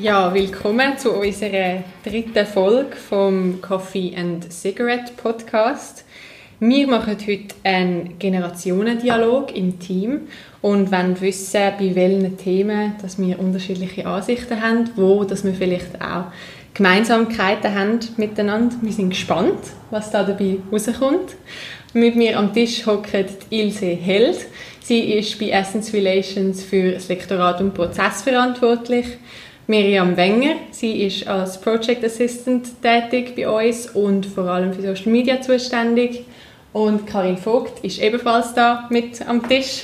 Ja, willkommen zu unserer dritten Folge vom Coffee and Cigarette Podcast. Wir machen heute einen Generationendialog im Team und wollen wissen, bei welchen Themen dass wir unterschiedliche Ansichten haben, wo dass wir vielleicht auch Gemeinsamkeiten haben miteinander. Wir sind gespannt, was da dabei rauskommt. Mit mir am Tisch hockt Ilse Held. Sie ist bei Essence Relations für das Lektorat und Prozess verantwortlich. Miriam Wenger, sie ist als Project Assistant tätig bei uns und vor allem für Social Media zuständig. Und Karin Vogt ist ebenfalls da mit am Tisch.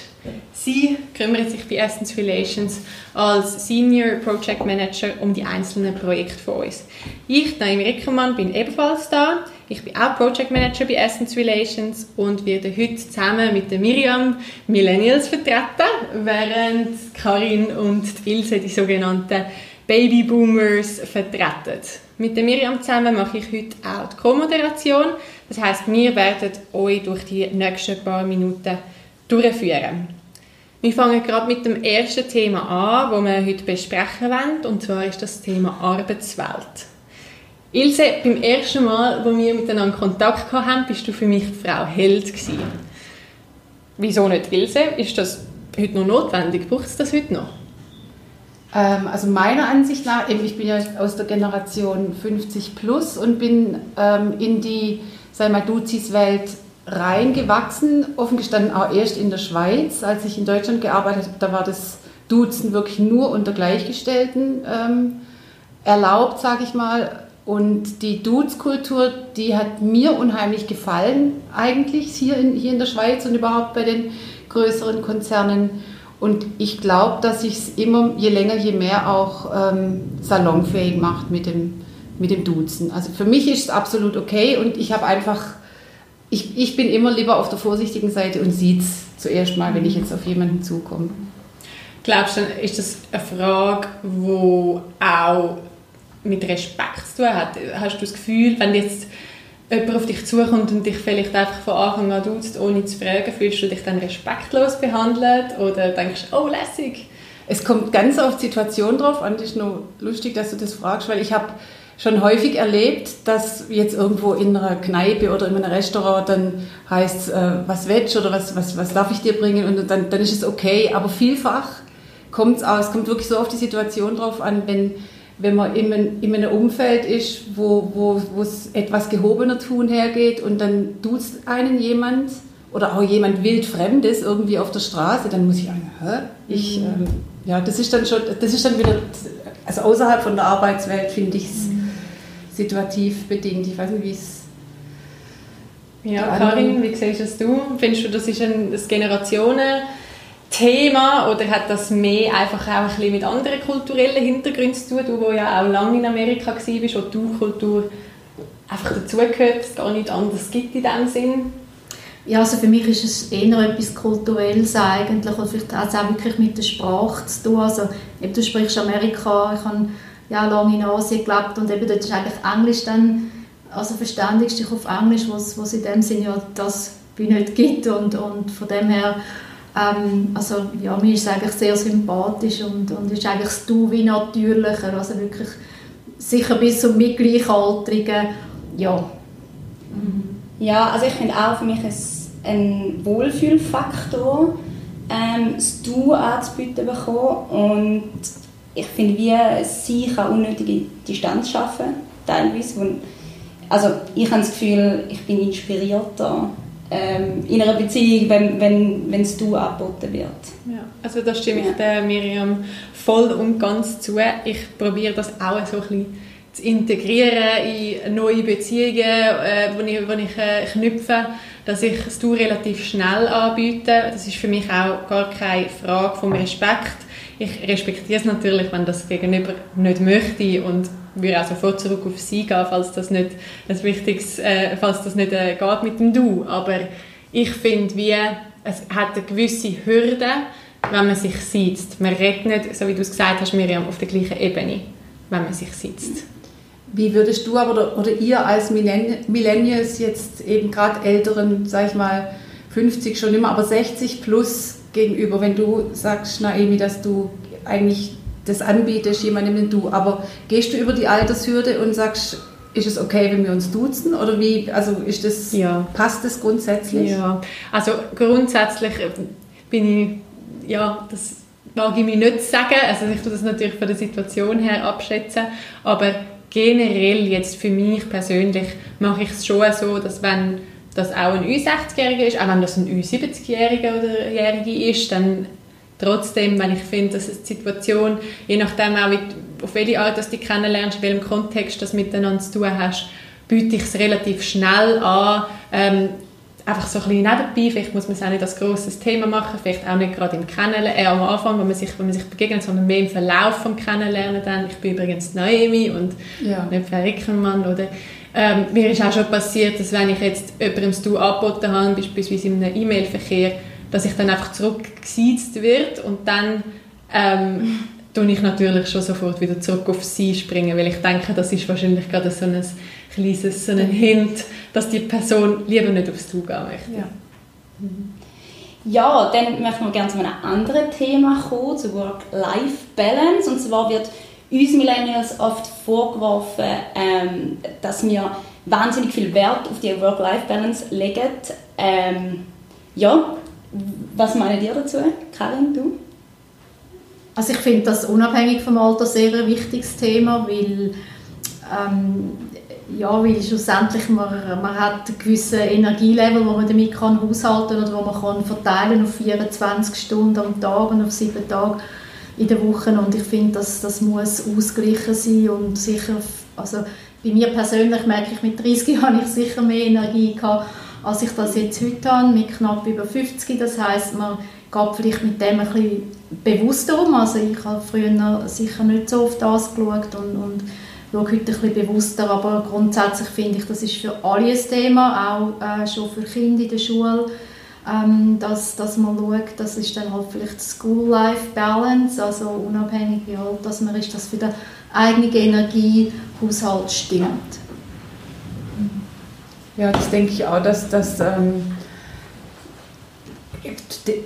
Sie kümmert sich bei Essence Relations als Senior Project Manager um die einzelnen Projekte von uns. Ich, Naomi Rickermann, bin ebenfalls da. Ich bin auch Project Manager bei Essence Relations und werde heute zusammen mit der Miriam Millennials vertreten, während Karin und Ilse die sogenannten Babyboomers vertreten. Mit der Miriam zusammen mache ich heute auch die Co-Moderation. Das heißt, wir werden euch durch die nächsten paar Minuten durchführen. Wir fangen gerade mit dem ersten Thema an, das wir heute besprechen wollen, und zwar ist das Thema Arbeitswelt. Ilse, beim ersten Mal, wo wir miteinander Kontakt hatten, bist du für mich Frau Held gewesen. Wieso nicht Ilse? Ist das heute noch notwendig? Braucht es das heute noch? Ähm, also meiner Ansicht nach, ich bin ja aus der Generation 50 plus und bin ähm, in die, sei mal, Duzis-Welt reingewachsen, offen gestanden auch erst in der Schweiz. Als ich in Deutschland gearbeitet habe, da war das Duzen wirklich nur unter Gleichgestellten ähm, erlaubt, sage ich mal. Und die Dudes-Kultur, die hat mir unheimlich gefallen, eigentlich hier in, hier in der Schweiz und überhaupt bei den größeren Konzernen. Und ich glaube, dass sich es immer, je länger, je mehr auch ähm, salonfähig macht mit dem, mit dem Duzen. Also für mich ist es absolut okay und ich habe einfach, ich, ich bin immer lieber auf der vorsichtigen Seite und sieht es zuerst mal, wenn ich jetzt auf jemanden zukomme. Glaubst du, ist das eine Frage, die auch mit Respekt zu tun hat? Hast du das Gefühl, wenn jetzt jemand auf dich zukommt und dich vielleicht einfach von Anfang an duzt, ohne zu fragen, fühlst du dich dann respektlos behandelt oder denkst oh, lässig? Es kommt ganz auf die Situation drauf an. Das ist nur lustig, dass du das fragst, weil ich habe schon häufig erlebt, dass jetzt irgendwo in einer Kneipe oder in einem Restaurant dann heißt, äh, was willst oder was, was, was darf ich dir bringen und dann, dann ist es okay. Aber vielfach kommt es aus, es kommt wirklich so auf die Situation drauf an, wenn wenn man in, ein, in einem Umfeld ist, wo, es etwas gehobener tun hergeht und dann tut einen jemand oder auch jemand wildfremdes irgendwie auf der Straße, dann muss ich sagen, hä? Ich, mhm. ähm, ja, das ist dann schon, das ist dann wieder, also außerhalb von der Arbeitswelt finde ich es mhm. situativ bedingt. Ich weiß nicht, wie es ja, Karin, wie siehst du das? Findest du, das ist ein das Generationen Thema oder hat das mehr einfach auch ein bisschen mit anderen kulturellen Hintergründen zu tun? Du, wo ja auch lange in Amerika warst, wo die Kultur einfach dazugehört, es gar nicht anders gibt in diesem Sinn? Ja, also für mich ist es eher etwas Kulturelles eigentlich und vielleicht hat es auch wirklich mit der Sprache zu tun. Also eben, du sprichst Amerika, ich habe ja lange in Asien gelebt und eben dort ist eigentlich Englisch dann, also verständigst dich auf Englisch, was, was in dem Sinne ja das wie nicht gibt und, und von dem her ähm, also ja, mir ist es eigentlich sehr sympathisch und, und ist eigentlich das Du wie natürlicher, also wirklich sicher bis zum Mitgleichaltrigen, ja. Ja, also ich finde auch für mich ein Wohlfühlfaktor, ähm, das Du anzubieten bekommen und ich finde, wie sie kann unnötige Distanz schaffen, teilweise. also ich habe das Gefühl, ich bin inspirierter ähm, in einer Beziehung, wenn, wenn, wenn Du angeboten wird. Ja, also da stimme ich der Miriam voll und ganz zu. Ich probiere das auch so ein bisschen zu integrieren in neue Beziehungen, äh, wo ich, wo ich äh, knüpfe, dass ich das Du relativ schnell anbiete. Das ist für mich auch gar keine Frage vom Respekt. Ich respektiere es natürlich, wenn das Gegenüber nicht möchte und würde auch sofort zurück auf sie gehen, falls das nicht ein wichtiges, äh, falls das nicht äh, geht mit dem Du. Aber ich finde, wie es hat eine gewisse Hürde, wenn man sich sitzt. Man redet nicht, so wie du es gesagt hast, Miriam, auf der gleichen Ebene, wenn man sich sitzt. Wie würdest du aber oder, oder ihr als Millennials jetzt eben gerade älteren, sag ich mal, 50 schon immer, aber 60 plus gegenüber, wenn du sagst, Naemi, dass du eigentlich das anbietest, jemandem den Du. Aber gehst du über die Altershürde und sagst, ist es okay, wenn wir uns duzen oder wie? Also ist das ja. passt das grundsätzlich? Ja, also grundsätzlich bin ich ja das mag ich mir nicht sagen. Also ich tue das natürlich von der Situation her abschätzen, aber generell jetzt für mich persönlich mache ich es schon so, dass wenn das auch ein Ü60-Jähriger ist, auch wenn das ein Ü70-Jähriger oder Jährige ist, dann trotzdem, wenn ich finde, dass die Situation, je nachdem auch, auf welche Art dass du dich kennenlernst, in welchem Kontext das miteinander zu tun hast, biete ich es relativ schnell an, ähm, einfach so ein bisschen nebenbei, vielleicht muss man es auch nicht als grosses Thema machen, vielleicht auch nicht gerade im Kennenlernen, äh, am Anfang, wenn man, sich, wenn man sich begegnet, sondern mehr im Verlauf vom Kennenlernen dann. Ich bin übrigens Naomi und ja. nicht Frau Rickermann, oder? Ähm, mir ist auch schon passiert, dass wenn ich jetzt jemandem das Du angeboten habe, beispielsweise in einem E-Mail-Verkehr, dass ich dann einfach zurückgesiezt wird und dann ähm, tue ich natürlich schon sofort wieder zurück auf sie springen, weil ich denke, das ist wahrscheinlich gerade so ein kleines so ein Hint, dass die Person lieber nicht aufs Du gehen möchte. Ja. Ja, dann möchten wir gerne zu einem anderen Thema kommen, zu Work-Life-Balance. Und zwar wird uns Millennials oft vorgeworfen, ähm, dass wir wahnsinnig viel Wert auf die Work-Life-Balance legen. Ähm, ja, was meinen ihr dazu, Karin, du? Also ich finde das unabhängig vom Alter sehr ein wichtiges Thema, weil ähm, ja, weil schlussendlich man, man hat ein gewisses Energielevel, wo man damit kann haushalten oder wo man kann verteilen auf 24 Stunden am Tag und auf sieben Tage in der Woche und ich finde, dass das muss ausgleichen sein und sicher, also bei mir persönlich merke ich, mit 30 habe ich sicher mehr Energie gehabt, als ich das jetzt heute habe, mit knapp über 50. Das heißt, man geht vielleicht mit dem ein bisschen bewusster um. Also ich habe früher sicher nicht so auf das geschaut und, und schaue heute ein bisschen bewusster, aber grundsätzlich finde ich, das ist für alle ein Thema, auch äh, schon für Kinder in der Schule, ähm, dass, dass man schaut, das ist dann halt vielleicht School-Life-Balance, also unabhängig wie alt dass man ist, dass für den eigenen Energiehaushalt stimmt. Ja, das denke ich auch, dass das ähm,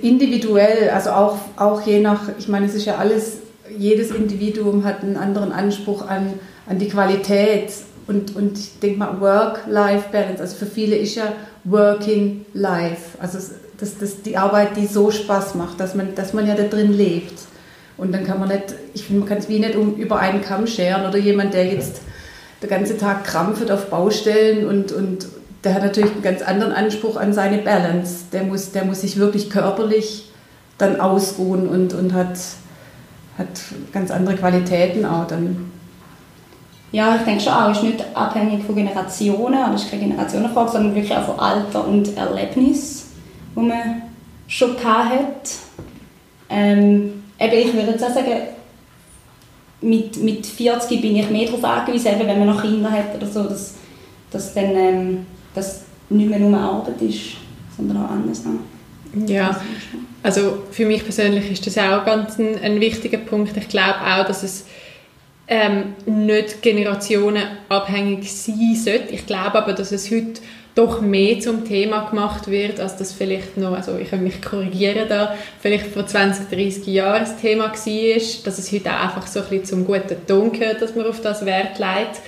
individuell, also auch, auch je nach, ich meine, es ist ja alles, jedes Individuum hat einen anderen Anspruch an an die Qualität und, und ich denke mal Work-Life-Balance. Also für viele ist ja Working Life, also das, das, die Arbeit, die so Spaß macht, dass man, dass man ja da drin lebt. Und dann kann man nicht, ich finde, man kann es wie nicht um, über einen Kamm scheren oder jemand, der jetzt den ganzen Tag krampft auf Baustellen und, und der hat natürlich einen ganz anderen Anspruch an seine Balance. Der muss, der muss sich wirklich körperlich dann ausruhen und, und hat, hat ganz andere Qualitäten auch dann. Ja, ich denke schon auch, es ist nicht abhängig von Generationen, das ist keine Generationenfrage, sondern wirklich auch von Alter und Erlebnis, wo man schon hat. Ähm, eben, ich würde jetzt auch sagen, mit, mit 40 bin ich mehr darauf angewiesen, eben, wenn man noch Kinder hat oder so, dass, dass dann ähm, das nicht mehr nur Arbeit ist, sondern auch anders. Ja, also für mich persönlich ist das auch ganz ein, ein wichtiger Punkt. Ich glaube auch, dass es ähm, nicht generationenabhängig sein sollte. Ich glaube aber, dass es heute doch mehr zum Thema gemacht wird, als das vielleicht noch, also ich kann mich korrigieren da, vielleicht vor 20, 30 Jahren das Thema war, dass es heute auch einfach so ein bisschen zum guten Ton gehört, dass man auf das Wert legt.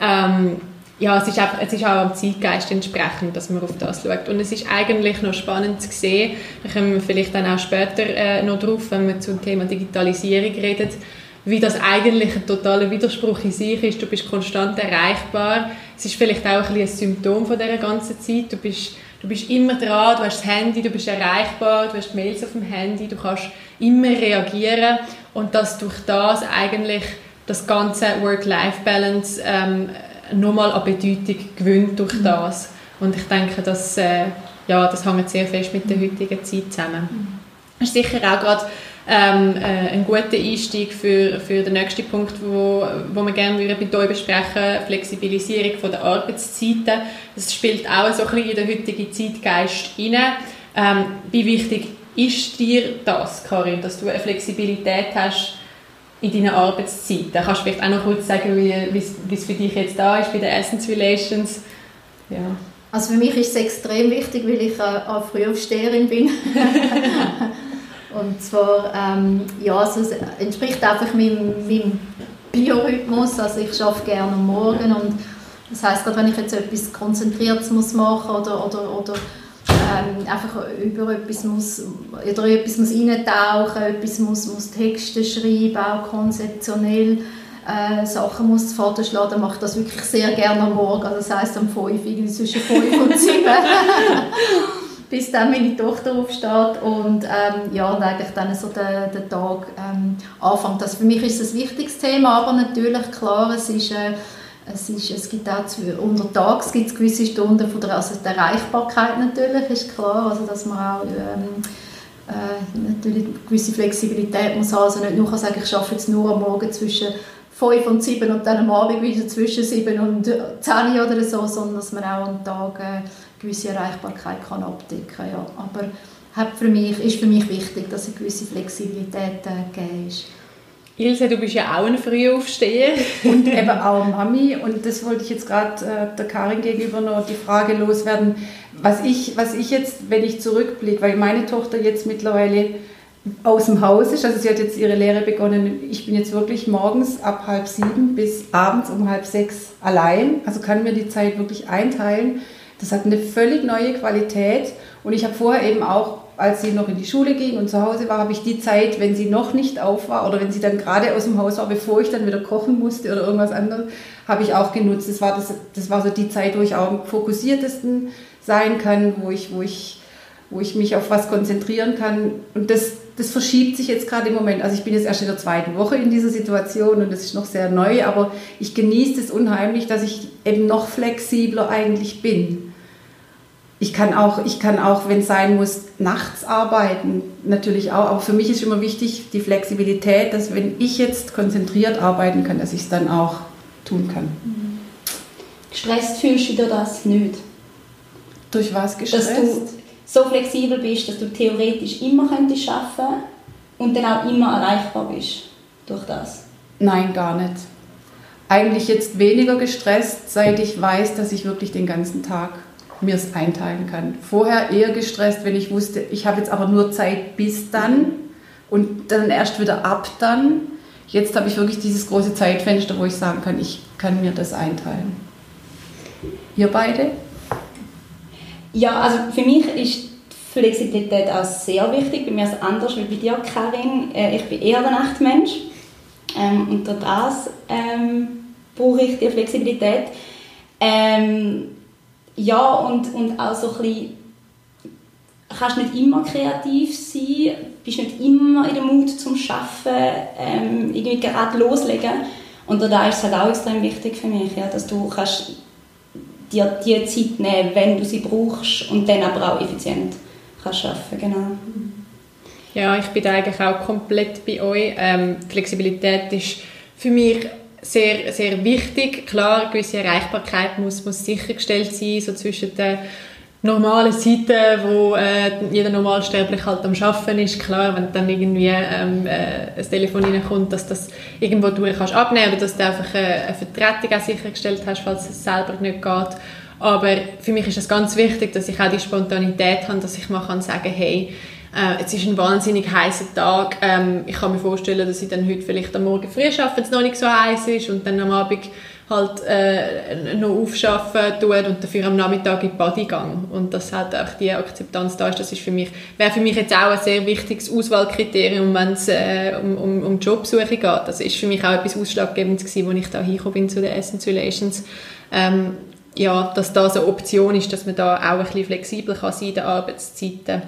Ähm, ja, es ist, einfach, es ist auch am Zeitgeist entsprechend, dass man auf das schaut. Und es ist eigentlich noch spannend zu sehen, da kommen wir vielleicht dann auch später äh, noch drauf, wenn wir zum Thema Digitalisierung reden, wie das eigentlich ein totaler Widerspruch in sich ist. Du bist konstant erreichbar. Es ist vielleicht auch ein, ein Symptom von dieser ganzen Zeit. Du bist, du bist immer dran, du hast das Handy, du bist erreichbar, du hast Mails auf dem Handy, du kannst immer reagieren und dass durch das eigentlich das ganze Work-Life-Balance ähm, nochmal an Bedeutung gewinnt durch mhm. das. Und ich denke, dass, äh, ja, das hängt sehr fest mit der mhm. heutigen Zeit zusammen. Mhm. Das ist sicher auch gerade ähm, äh, ein guter Einstieg für, für den nächsten Punkt, wo, wo wir gerne mit euch besprechen Flexibilisierung von der Arbeitszeiten. Das spielt auch so ein bisschen in den heutigen Zeitgeist hinein. Ähm, wie wichtig ist dir das, Karin, dass du eine Flexibilität hast in deinen Arbeitszeiten? Kannst du vielleicht auch noch kurz sagen, wie es für dich jetzt da ist bei den Essence Relations? Ja. Also für mich ist es extrem wichtig, weil ich eine Frühaufsteherin bin. Und zwar, ähm, ja, also es entspricht einfach meinem, meinem Biorhythmus. Also ich arbeite gerne am Morgen und das heißt gerade wenn ich jetzt etwas Konzentriertes muss machen oder, oder, oder ähm, einfach über etwas muss, oder etwas muss eintauchen, etwas muss, muss Texte schreiben, auch konzeptionell äh, Sachen muss vorschlagen, dann mache ich das wirklich sehr gerne am Morgen. Also das heisst am 5, irgendwie zwischen 5 und 7. bis dann meine Tochter aufsteht und ähm, ja, und eigentlich dann so der, der Tag ähm, anfängt. Das für mich ist es ein wichtiges Thema, aber natürlich, klar, es ist... Äh, es, ist, es gibt auch untertags gibt es gewisse Stunden von der, also der Erreichbarkeit natürlich, ist klar, also dass man auch ähm, äh, natürlich gewisse Flexibilität muss haben, also nicht nur kann sagen, ich arbeite jetzt nur am Morgen zwischen 5 und 7 und dann am Abend wieder zwischen 7 und 10 oder so, sondern dass man auch am Tag eine gewisse Erreichbarkeit kann abdecken kann. Ja. Aber hat für mich, ist für mich wichtig, dass eine gewisse Flexibilität äh, gegeben ist. Ilse, du bist ja auch ein Frühaufsteher. Und eben auch Mami. Und das wollte ich jetzt gerade äh, der Karin gegenüber noch die Frage loswerden. Was ich, was ich jetzt, wenn ich zurückblicke, weil meine Tochter jetzt mittlerweile aus dem Haus ist. Also sie hat jetzt ihre Lehre begonnen. Ich bin jetzt wirklich morgens ab halb sieben bis abends um halb sechs allein. Also kann mir die Zeit wirklich einteilen. Das hat eine völlig neue Qualität. Und ich habe vorher eben auch, als sie noch in die Schule ging und zu Hause war, habe ich die Zeit, wenn sie noch nicht auf war oder wenn sie dann gerade aus dem Haus war, bevor ich dann wieder kochen musste oder irgendwas anderes, habe ich auch genutzt. Das war, das, das war so die Zeit, wo ich auch am fokussiertesten sein kann, wo ich, wo ich, wo ich mich auf was konzentrieren kann. Und das, das verschiebt sich jetzt gerade im Moment. Also ich bin jetzt erst in der zweiten Woche in dieser Situation und das ist noch sehr neu, aber ich genieße es unheimlich, dass ich eben noch flexibler eigentlich bin. Ich kann auch, ich kann auch, wenn es sein muss, nachts arbeiten, natürlich auch. Aber für mich ist immer wichtig die Flexibilität, dass wenn ich jetzt konzentriert arbeiten kann, dass ich es dann auch tun kann. Gestresst fühlst du dir das nicht? Durch was gestresst? Dass du so flexibel bist, dass du theoretisch immer könntest arbeiten und dann auch immer erreichbar bist durch das? Nein, gar nicht. Eigentlich jetzt weniger gestresst, seit ich weiß, dass ich wirklich den ganzen Tag mir es einteilen kann. Vorher eher gestresst, wenn ich wusste, ich habe jetzt aber nur Zeit bis dann und dann erst wieder ab dann. Jetzt habe ich wirklich dieses große Zeitfenster, wo ich sagen kann, ich kann mir das einteilen. Ihr beide? Ja, also für mich ist Flexibilität auch sehr wichtig. Bei mir ist es anders als bei dir, Karin. Äh, ich bin eher der Nachtmensch. Ähm, und durch das ähm, brauche ich die Flexibilität. Ähm, ja, und, und auch so ein bisschen, kannst nicht immer kreativ sein, bist nicht immer in der Mut zum Arbeiten, ähm, irgendwie gerade loslegen. Und da ist es halt auch extrem wichtig für mich, ja, dass du kannst dir die Zeit nehmen, wenn du sie brauchst und dann aber auch effizient kannst arbeiten genau. Ja, ich bin eigentlich auch komplett bei euch. Ähm, Flexibilität ist für mich sehr, sehr wichtig. Klar, eine gewisse Erreichbarkeit muss, muss sichergestellt sein, so zwischen den normalen Zeiten, wo äh, jeder Normalsterbliche halt am Arbeiten ist. Klar, wenn dann irgendwie ähm, äh, ein Telefon reinkommt, dass das irgendwo durch kannst abnehmen oder dass du einfach äh, eine Vertretung auch sichergestellt hast, falls es selber nicht geht. Aber für mich ist es ganz wichtig, dass ich auch die Spontanität habe, dass ich mal kann sagen, hey, äh, es ist ein wahnsinnig heißer Tag. Ähm, ich kann mir vorstellen, dass ich dann heute vielleicht am Morgen früh arbeite, wenn es noch nicht so heiß ist und dann am Abend halt äh, noch aufschaffen tut und dafür am Nachmittag in die Body gang und dass halt auch die Akzeptanz da ist, das ist für mich, wäre für mich jetzt auch ein sehr wichtiges Auswahlkriterium, wenn es äh, um, um, um Jobsuche geht. Das ist für mich auch etwas Ausschlaggebendes gewesen, als ich da hingekommen bin zu den Essentialations. Ähm, ja, dass das eine Option ist, dass man da auch ein bisschen flexibel kann sein in den Arbeitszeiten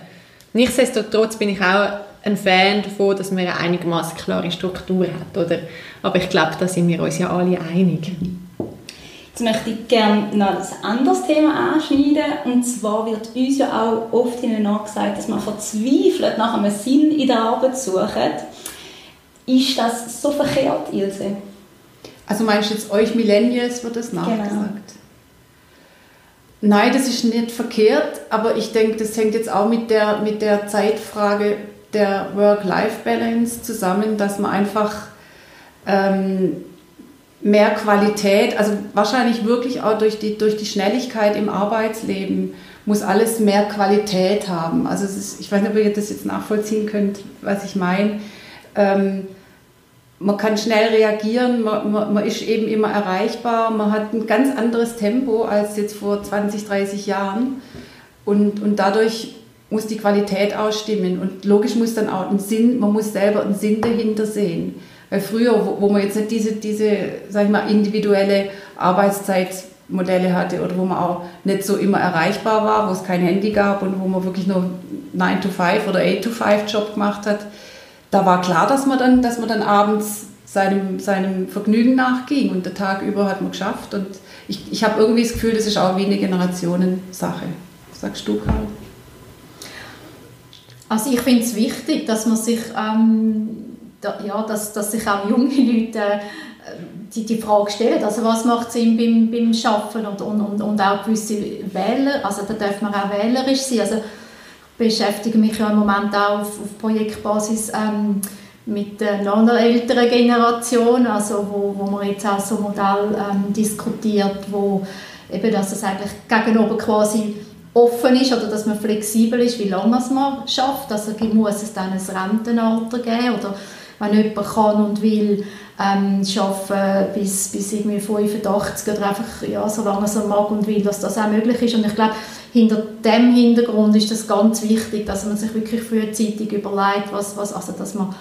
Nichtsdestotrotz bin ich auch ein Fan davon, dass man eine einigermaßen klare Struktur hat. Oder? Aber ich glaube, da sind wir uns ja alle einig. Jetzt möchte ich gerne noch ein anderes Thema anschneiden. Und zwar wird uns ja auch oft nachgesagt, dass man verzweifelt nach einem Sinn in der Arbeit sucht. Ist das so verkehrt, Ilse? Also meinst du jetzt euch Millennials wird das nachgesagt? Genau. Nein, das ist nicht verkehrt, aber ich denke, das hängt jetzt auch mit der, mit der Zeitfrage der Work-Life-Balance zusammen, dass man einfach ähm, mehr Qualität, also wahrscheinlich wirklich auch durch die, durch die Schnelligkeit im Arbeitsleben, muss alles mehr Qualität haben. Also ist, ich weiß nicht, ob ihr das jetzt nachvollziehen könnt, was ich meine. Ähm, man kann schnell reagieren, man, man, man, ist eben immer erreichbar, man hat ein ganz anderes Tempo als jetzt vor 20, 30 Jahren und, und dadurch muss die Qualität ausstimmen und logisch muss dann auch ein Sinn, man muss selber einen Sinn dahinter sehen. Weil früher, wo, wo man jetzt nicht diese, diese sag ich mal, individuelle Arbeitszeitmodelle hatte oder wo man auch nicht so immer erreichbar war, wo es kein Handy gab und wo man wirklich nur 9 to 5 oder 8 to 5 Job gemacht hat, da war klar, dass man dann, dass man dann abends seinem, seinem Vergnügen nachging und der Tag über hat man geschafft. Und ich, ich habe irgendwie das Gefühl, das ist auch wie eine Generationensache. Sagst du, Karl? Also ich finde es wichtig, dass man sich, ähm, da, ja, dass, dass sich auch junge Leute äh, die, die Frage stellen, also was macht Sinn beim, beim und, und, und, und auch gewisse Wähler, also da darf man auch wählerisch sein, also beschäftige mich ja im Moment auch auf, auf Projektbasis ähm, mit noch einer älteren Generation, also wo, wo man jetzt auch so ein Modell ähm, diskutiert, wo eben, dass es eigentlich gegenüber quasi offen ist oder dass man flexibel ist, wie lange man es schafft. Also muss es dann ein Rentenalter geben oder wenn jemand kann und will ähm, arbeiten bis, bis irgendwie 85 oder einfach ja, so lange er mag und will, dass das auch möglich ist. Und ich glaube, hinter dem Hintergrund ist es ganz wichtig, dass man sich wirklich frühzeitig überlegt, was, was, also dass man,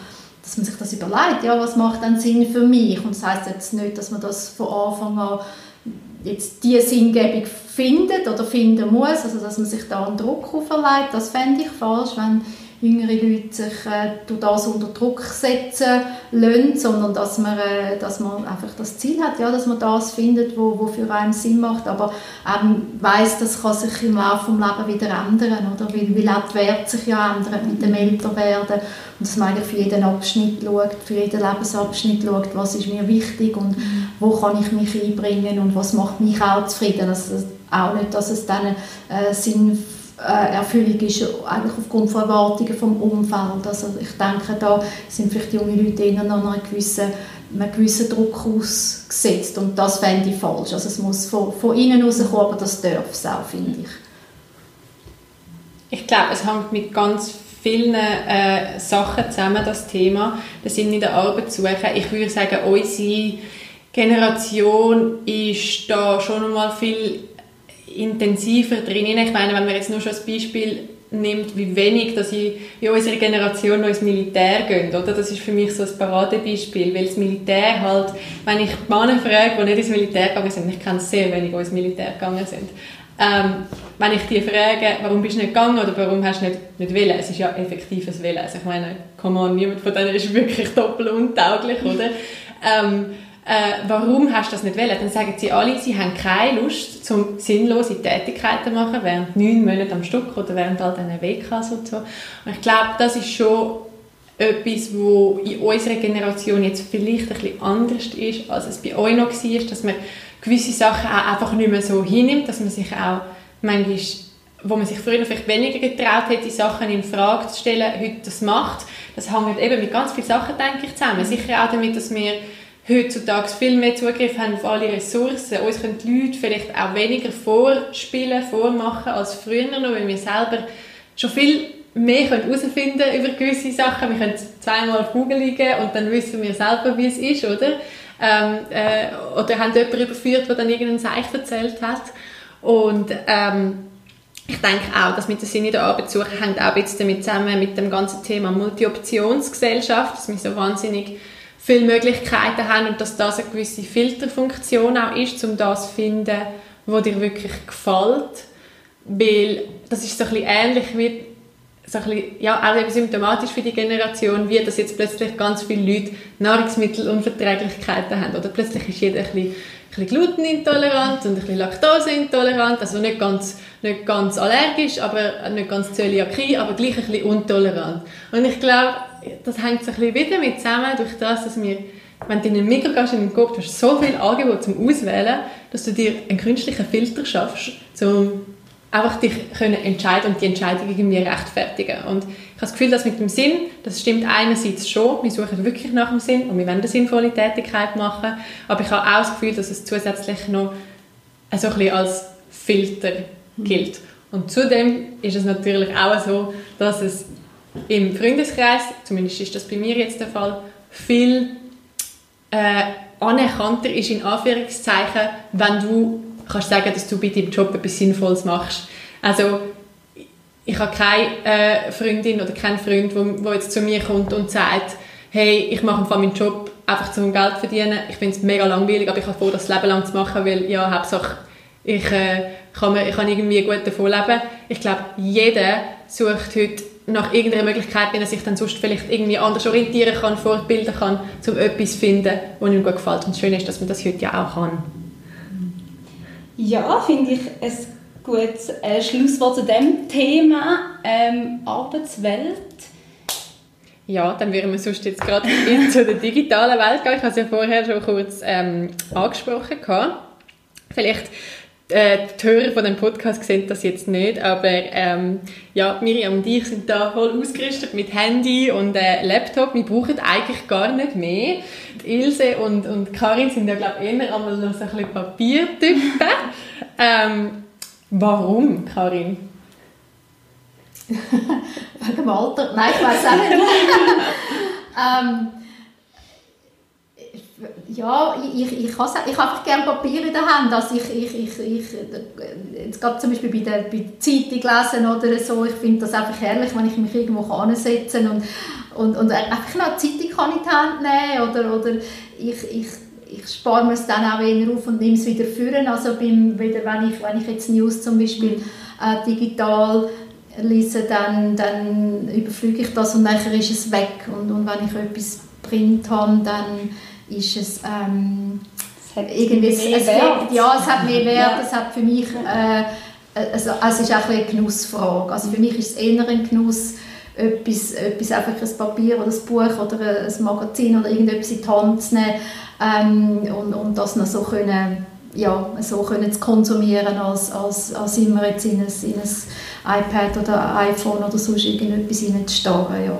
dass man sich das überlegt, ja, was macht dann Sinn für mich? Und das heißt jetzt nicht, dass man das von Anfang an jetzt diese Sinngebung findet oder finden muss, also dass man sich da einen Druck auferlegt, das fände ich falsch, wenn jüngere Leute sich äh, durch das unter Druck setzen lassen, sondern dass man, äh, dass man einfach das Ziel hat, ja, dass man das findet, wo, wo für einen Sinn macht, aber ähm, weiß, das kann sich im Laufe des Lebens wieder ändern, oder? Weil, weil auch die Werte sich ja ändern mit dem Älterwerden und dass man für jeden Abschnitt schaut, für jeden Lebensabschnitt schaut, was ist mir wichtig und wo kann ich mich einbringen und was macht mich auch zufrieden. Also auch nicht, dass es dann äh, Sinn äh, Erfüllung ist eigentlich aufgrund von Erwartungen vom Umfeld. Also ich denke, da sind vielleicht junge Leute eher noch gewissen, einem gewissen Druck ausgesetzt und das fände ich falsch. Also es muss von, von innen rauskommen, aber das darf es auch, finde ich. Ich glaube, es hängt mit ganz vielen äh, Sachen zusammen, das Thema. Das sind in der Arbeit suchen. Ich würde sagen, unsere Generation ist da schon einmal viel intensiver drin. Ich meine, wenn man jetzt nur schon das Beispiel nimmt, wie wenig dass ich in unserer Generation noch ins Militär gehen, oder? Das ist für mich so ein Paradebeispiel, weil das Militär halt, wenn ich Männer frage, die nicht ins Militär gegangen sind, ich kenne sehr wenig, die ins Militär gegangen sind, ähm, wenn ich die frage, warum bist du nicht gegangen oder warum hast du nicht, nicht wollen, es ist ja effektives Willen. Also ich meine, come on, niemand von denen ist wirklich doppelt untauglich, oder? Ähm, äh, warum hast du das nicht wollen? Dann sagen sie alle, sie haben keine Lust, zum sinnlose Tätigkeiten zu machen, während neun Monate am Stück oder während all diesen WKs und so. Und ich glaube, das ist schon etwas, wo in unserer Generation jetzt vielleicht ein bisschen anders ist, als es bei euch noch war, dass man gewisse Sachen auch einfach nicht mehr so hinnimmt, dass man sich auch manchmal wo man sich früher vielleicht weniger getraut hätte, Sachen in Frage zu stellen, heute das macht. Das hängt eben mit ganz vielen Sachen, denke ich, zusammen. Sicher auch damit, dass wir heutzutage viel mehr Zugriff haben auf alle Ressourcen. Uns können die Leute vielleicht auch weniger vorspielen, vormachen als früher noch, weil wir selber schon viel mehr herausfinden können über gewisse Sachen. Wir können zweimal auf Google liegen und dann wissen wir selber, wie es ist, oder? Ähm, äh, oder haben jemanden überführt, der dann irgendeinen Seich erzählt hat. Und ähm, ich denke auch, dass mit der Sinn in der Arbeitssuche hängt auch jetzt damit zusammen mit dem ganzen Thema Multi-Optionsgesellschaft, dass wir so wahnsinnig viele Möglichkeiten haben und dass das eine gewisse Filterfunktion auch ist, um das zu finden, was dir wirklich gefällt. Weil das ist so ein bisschen ähnlich wie so ein bisschen, ja, auch eben symptomatisch für die Generation, wie dass jetzt plötzlich ganz viele Leute Nahrungsmittelunverträglichkeiten haben. Oder plötzlich ist jeder ein bisschen, ein bisschen glutenintolerant und ein bisschen laktoseintolerant, also nicht ganz, nicht ganz allergisch, aber nicht ganz Zöliakie, aber gleich ein bisschen intolerant. Und ich glaube, das hängt so ein bisschen wieder mit zusammen, durch das, dass wir, wenn du in einen Mikro gehst, in den Coop, du hast so viel Angebot zum Auswählen, dass du dir einen künstlichen Filter schaffst, um einfach dich können entscheiden und die Entscheidung irgendwie rechtfertigen. Und ich habe das Gefühl, dass mit dem Sinn, das stimmt einerseits schon, wir suchen wirklich nach dem Sinn und wir wollen eine sinnvolle Tätigkeit machen, aber ich habe auch das Gefühl, dass es zusätzlich noch so ein bisschen als Filter gilt. Und zudem ist es natürlich auch so, dass es im Freundeskreis, zumindest ist das bei mir jetzt der Fall, viel äh, anerkannter ist, in Anführungszeichen, wenn du kannst sagen, dass du bei deinem Job etwas Sinnvolles machst. Also ich habe keine äh, Freundin oder keinen Freund, der jetzt zu mir kommt und sagt, hey, ich mache einfach meinen Job einfach zum Geld verdienen. Ich finde es mega langweilig, aber ich habe vor, das Leben lang zu machen, weil ja, Hauptsache ich, äh, kann, ich kann irgendwie gut davon leben. Ich glaube, jeder sucht heute nach irgendeiner Möglichkeit, wie er sich dann sonst vielleicht irgendwie anders orientieren kann, fortbilden kann, um etwas zu finden, was ihm gut gefällt. Und das Schöne ist, dass man das heute ja auch kann. Ja, finde ich ein gutes äh, Schlusswort zu dem Thema ähm, Arbeitswelt. Ja, dann würden wir sonst jetzt gerade in zu der digitalen Welt gehen. Ich habe es ja vorher schon kurz ähm, angesprochen. Vielleicht äh, die Hörer von dem Podcast sehen das jetzt nicht, aber ähm, ja, Miriam und ich sind da voll ausgerüstet mit Handy und äh, Laptop. Wir brauchen eigentlich gar nicht mehr. Die Ilse und, und Karin sind ja, glaube ich, eher einmal noch so ein bisschen Papiertypen. ähm, warum, Karin? Wegen dem Alter? Nein, ich weiß auch nicht. ähm, ja, ich, ich, ich, habe einfach gerne Papier in der Hand. Also ich, ich, ich, ich, jetzt gerade zum Beispiel bei der, bei der Zeitung lesen oder so, ich finde das einfach herrlich, wenn ich mich irgendwo ansetzen kann und, und, und einfach noch eine Zeitung kann in die Hand nehmen oder, oder ich, ich, ich spare mir es dann auch wieder auf und nehme es wieder führen. Also beim, wieder, wenn, ich, wenn ich jetzt News zum Beispiel äh, digital lese, dann, dann überflüge ich das und nachher ist es weg. Und, und wenn ich etwas Print habe, dann ist es ähm, irgendwie es, Wert. ja, es hat mehr Wert, ja. es hat für mich äh, also, es ist auch ein eine Genussfrage. Also für mich ist es eher ein Genuss, etwas, etwas einfach ein Papier oder ein Buch oder ein Magazin oder irgendetwas in die Hand zu nehmen ähm, und, und das noch so können ja, so können zu konsumieren, als, als, als immer jetzt in ein, in ein iPad oder ein iPhone oder sonst irgendetwas hineinzustarren, ja.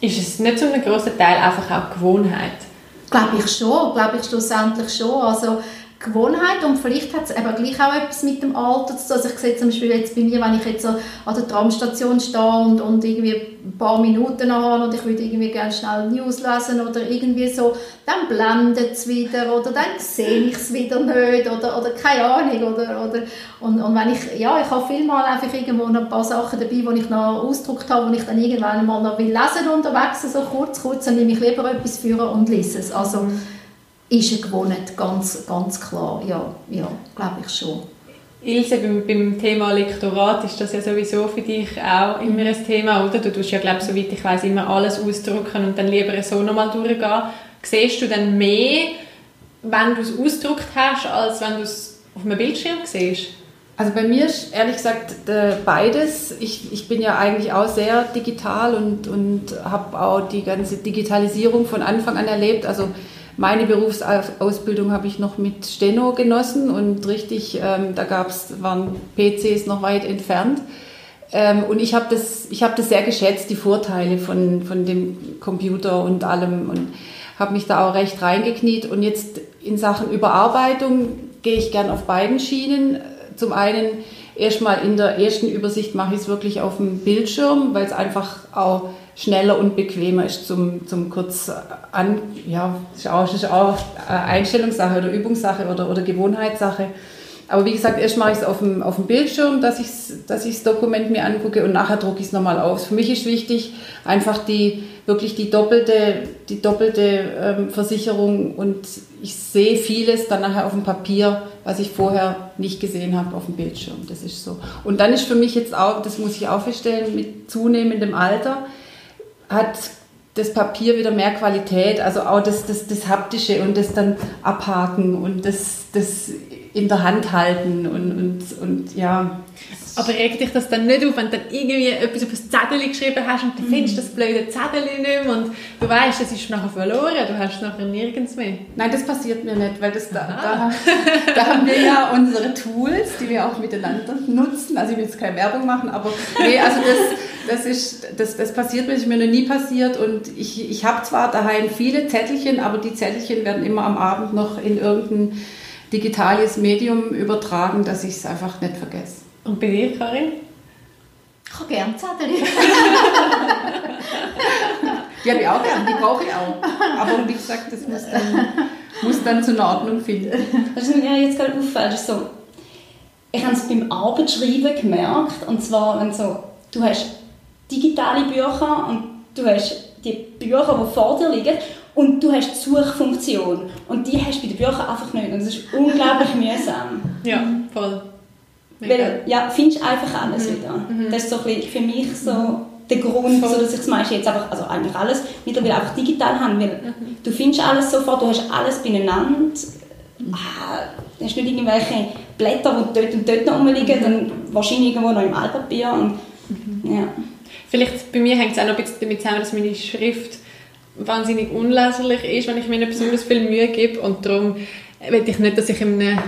Ist es nicht so ein großer Teil einfach auch Gewohnheit? Glaube ich schon, glaube ich schlussendlich schon. Also Gewohnheit und vielleicht hat es aber gleich auch etwas mit dem Alter zu tun. Also ich sehe zum Beispiel jetzt bei mir, wenn ich jetzt so an der Tramstation stehe und, und irgendwie ein paar Minuten habe und ich würde irgendwie gerne schnell News lesen oder irgendwie so, dann blendet es wieder oder dann sehe ich es wieder nicht oder, oder keine Ahnung. Oder, oder, und, und wenn ich, ja, ich habe vielmal einfach irgendwo noch ein paar Sachen dabei, die ich noch ausgedruckt habe, die ich dann irgendwann mal noch will lesen unterwegs, so kurz, kurz, dann nehme ich lieber etwas für und lese es. Also, mhm ist er gewonnen, ganz, ganz klar. Ja, ja glaube ich schon. Ilse, beim, beim Thema Lektorat ist das ja sowieso für dich auch immer ein Thema, oder? Du tust ja, glaube soweit ich weiß, immer alles ausdrucken und dann lieber so nochmal durchgehen. Siehst du dann mehr, wenn du es ausgedruckt hast, als wenn du es auf einem Bildschirm siehst? Also bei mir ist ehrlich gesagt beides. Ich, ich bin ja eigentlich auch sehr digital und, und habe auch die ganze Digitalisierung von Anfang an erlebt. Also meine Berufsausbildung habe ich noch mit Steno genossen und richtig, ähm, da gab's, waren PCs noch weit entfernt. Ähm, und ich habe das, hab das sehr geschätzt, die Vorteile von, von dem Computer und allem und habe mich da auch recht reingekniet. Und jetzt in Sachen Überarbeitung gehe ich gern auf beiden Schienen. Zum einen erstmal in der ersten Übersicht mache ich es wirklich auf dem Bildschirm, weil es einfach auch schneller und bequemer ist zum, zum kurz an, ja, ist auch, ist auch Einstellungssache oder Übungssache oder, oder Gewohnheitssache. Aber wie gesagt, erst mache ich es auf dem, auf dem Bildschirm, dass ich dass ich das Dokument mir angucke und nachher drucke ich es nochmal aus. Für mich ist wichtig, einfach die, wirklich die doppelte, die doppelte ähm, Versicherung und ich sehe vieles dann nachher auf dem Papier, was ich vorher nicht gesehen habe auf dem Bildschirm. Das ist so. Und dann ist für mich jetzt auch, das muss ich auch feststellen, mit zunehmendem Alter, hat das Papier wieder mehr Qualität, also auch das, das, das Haptische und das dann abhaken und das, das in der Hand halten und, und, und ja. Aber regt dich das dann nicht auf, wenn du dann irgendwie etwas auf ein Zettel geschrieben hast und du mhm. findest das blöde Zettel nicht mehr und du weißt, es ist nachher verloren, du hast es nachher nirgends mehr? Nein, das passiert mir nicht, weil das da, da, da, haben wir ja unsere Tools, die wir auch miteinander nutzen. Also ich will jetzt keine Werbung machen, aber nee, also das, das, ist, das, das passiert mir, das ist mir noch nie passiert und ich, ich habe zwar daheim viele Zettelchen, aber die Zettelchen werden immer am Abend noch in irgendein digitales Medium übertragen, dass ich es einfach nicht vergesse. Und bei dir, Karin? Ich habe gerne Zettel. Die habe ich auch gern, die brauche ich auch. Aber wie gesagt, das muss dann, muss dann zu einer Ordnung finden. Das ist mir jetzt gerade auffällt, ist so, ich habe es beim Arbeitsschreiben gemerkt, und zwar, wenn so, du hast digitale Bücher und du hast die Bücher, die vor dir liegen, und du hast die Suchfunktion. Und die hast du bei den Büchern einfach nicht. Und das ist unglaublich mühsam. Ja, voll. Weil, ja, findest einfach alles wieder. Das ist so ein für mich so der Grund, so dass ich meiste jetzt einfach, also eigentlich alles mittlerweile einfach digital habe, weil du findest alles sofort, du hast alles beieinander. Ah, du hast nicht irgendwelche Blätter, die dort und dort noch rumliegen, dann wahrscheinlich irgendwo noch im Altpapier. Und, ja. Vielleicht bei mir hängt es auch noch ein bisschen damit zusammen, dass meine Schrift wahnsinnig unleserlich ist, wenn ich mir nicht besonders viel Mühe gebe. Und darum will ich nicht, dass ich in einem